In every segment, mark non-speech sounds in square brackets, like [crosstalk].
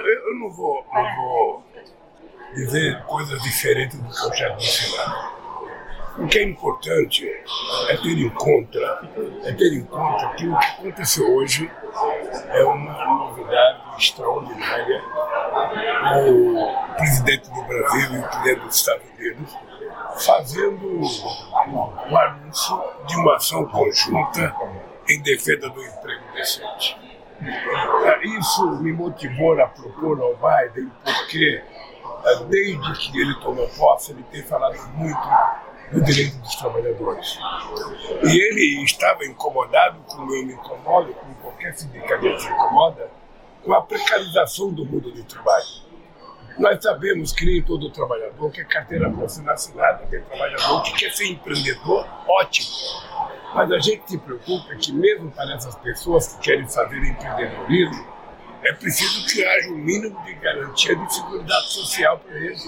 Eu não vou, não vou dizer coisas diferentes do que eu já disse lá. O que é importante é ter em conta, é ter em conta que o que aconteceu hoje é uma novidade extraordinária. O presidente do Brasil e o presidente dos Estados Unidos fazendo o anúncio de uma ação conjunta em defesa do emprego decente. Isso me motivou a propor ao Biden, porque desde que ele tomou posse, ele tem falado muito do direito dos trabalhadores. E ele estava incomodado, como eu me incomodo, como qualquer sindicalista se incomoda, com a precarização do mundo do trabalho. Nós sabemos que nem todo trabalhador quer carteira profissional assinada, tem trabalhador que quer ser empreendedor, ótimo. Mas a gente se preocupa que mesmo para essas pessoas que querem fazer empreendedorismo, é preciso que haja um mínimo de garantia de segurança social para eles.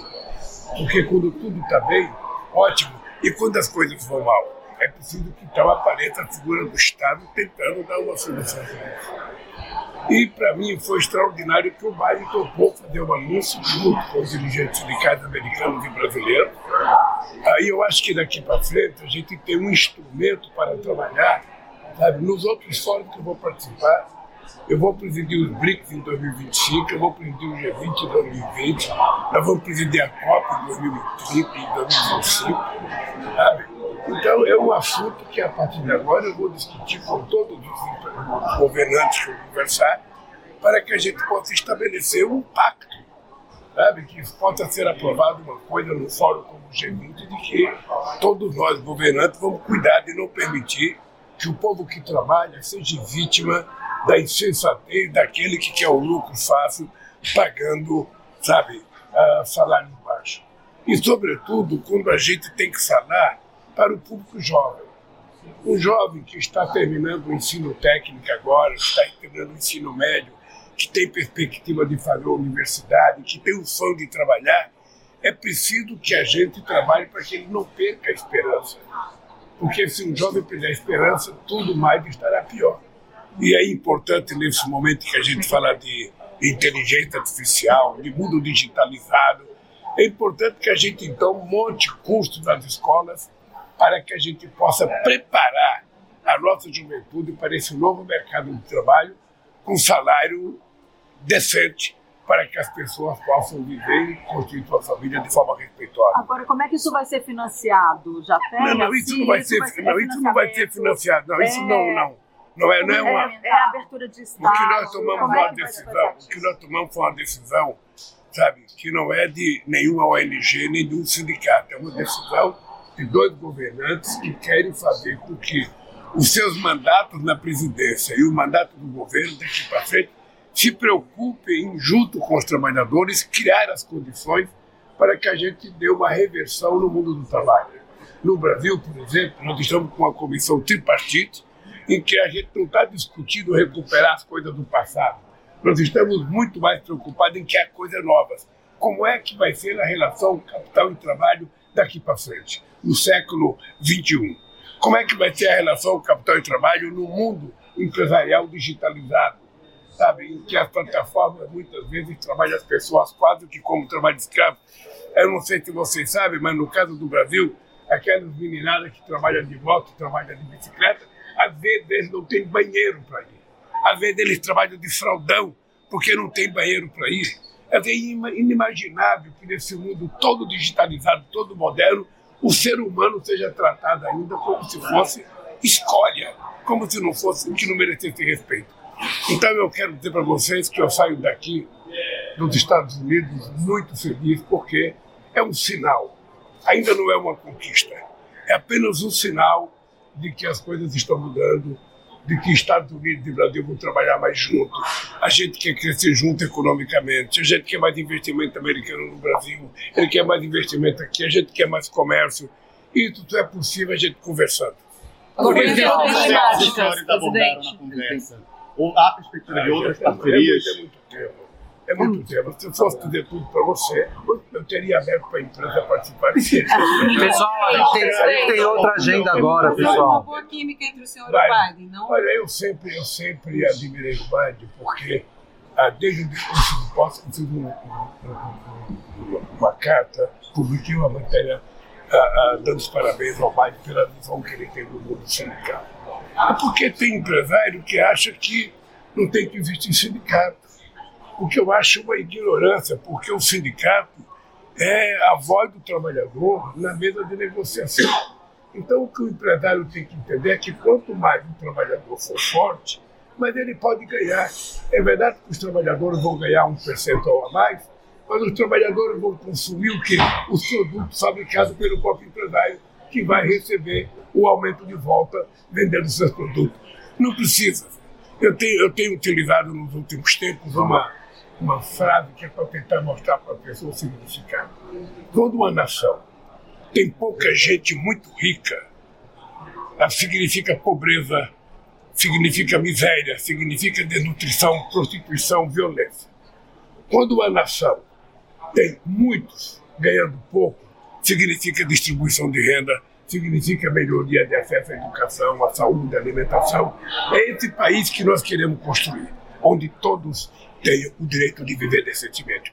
Porque quando tudo está bem, ótimo. E quando as coisas vão mal, é preciso que então apareça a figura do Estado tentando dar uma solução para isso. E para mim foi extraordinário que o Biden topou fazer um anúncio junto com os dirigentes sindicais americanos e brasileiros. Aí eu acho que daqui para frente a gente tem um instrumento para trabalhar, sabe? Nos outros fóruns que eu vou participar, eu vou presidir os BRICS em 2025, eu vou presidir o G20 em 2020, nós vamos presidir a COP em 2030 e 2025, sabe? Então é um assunto que a partir de agora eu vou discutir com todos os governantes que eu conversar, para que a gente possa estabelecer um pacto, sabe? Que possa ser aprovado uma coisa no fórum como o G20, de que todos nós governantes vamos cuidar de não permitir que o povo que trabalha seja vítima da insensatez daquele que quer o lucro fácil, pagando, sabe, uh, salário baixo. E, sobretudo, quando a gente tem que falar para o público jovem. Um jovem que está terminando o ensino técnico agora, que está terminando o ensino médio, que tem perspectiva de fazer universidade, que tem o sonho de trabalhar, é preciso que a gente trabalhe para que ele não perca a esperança. Porque se um jovem perder a esperança, tudo mais estará pior. E é importante nesse momento que a gente fala de inteligência artificial, de mundo digitalizado, é importante que a gente então monte cursos nas escolas para que a gente possa preparar a nossa juventude para esse novo mercado de trabalho com salário decente para que as pessoas possam viver e construir sua família de forma respeitosa. Agora, como é que isso vai ser financiado? Já tem? Não, não, isso não vai ser, não, isso não vai ser financiado. Não, isso não, é. não. Não é, não é uma. É, é a abertura de Estado. O que nós tomamos é uma decisão, o que nós tomamos foi uma decisão, sabe, que não é de nenhuma ONG, nem de um sindicato. É uma decisão de dois governantes que querem fazer com que os seus mandatos na presidência e o mandato do governo daqui para frente se preocupem, junto com os trabalhadores, criar as condições para que a gente dê uma reversão no mundo do trabalho. No Brasil, por exemplo, nós estamos com uma comissão tripartite em que a gente não está discutindo recuperar as coisas do passado. Nós estamos muito mais preocupados em criar coisas novas. Como é que vai ser a relação capital e trabalho daqui para frente? no século XXI. Como é que vai ser a relação capital e trabalho no mundo empresarial digitalizado? Sabe, em que as plataformas muitas vezes trabalham as pessoas quase que como trabalho escravo. Eu não sei se vocês sabem, mas no caso do Brasil, aquelas meninadas que trabalham de moto, trabalham de bicicleta, às vezes eles não têm banheiro para ir. Às vezes eles trabalham de fraldão, porque não tem banheiro para ir. É inimaginável que nesse mundo todo digitalizado, todo moderno, o ser humano seja tratado ainda como se fosse escolha, como se não fosse que não merecesse respeito. Então eu quero dizer para vocês que eu saio daqui dos Estados Unidos muito feliz porque é um sinal, ainda não é uma conquista, é apenas um sinal de que as coisas estão mudando, de que Estados Unidos e Brasil vão trabalhar mais juntos. A gente quer crescer junto economicamente, a gente quer mais investimento americano no Brasil, ele quer mais investimento aqui, a gente quer mais comércio. Isso só é possível a gente conversando. Agora, presidente, as histórias abordaram na conversa. Ou há perspectiva de outras parcerias? É muito tempo é muito tempo. Se eu fosse dizer tudo para você, eu teria aberto para a empresa participar disso. [laughs] Pessoal, a gente tem, tem outra agenda agora, pessoal. uma boa química entre o senhor e o Biden, não? Olha, eu sempre, eu sempre admirei o Biden, porque ah, desde o discurso posse, eu fiz um, um, uma carta, publiquei uma matéria ah, ah, dando os parabéns ao Biden pela visão que ele tem do mundo sindical. É porque tem empresário que acha que não tem que existir sindicato. O que eu acho uma ignorância, porque o sindicato é a voz do trabalhador na mesa de negociação. Então, o que o empresário tem que entender é que quanto mais o trabalhador for forte, mais ele pode ganhar. É verdade que os trabalhadores vão ganhar um percentual a mais, mas os trabalhadores vão consumir o que? Os produtos fabricados pelo próprio empresário, que vai receber o aumento de volta vendendo seus produtos. Não precisa. Eu tenho, eu tenho utilizado nos últimos tempos uma, uma frase que é para tentar mostrar para a pessoa o significado. Quando uma nação tem pouca gente muito rica, significa pobreza, significa miséria, significa desnutrição, prostituição, violência. Quando uma nação tem muitos ganhando pouco, significa distribuição de renda, significa melhoria de acesso à educação, à saúde, à alimentação. É esse país que nós queremos construir, onde todos tenham o direito de viver decentemente.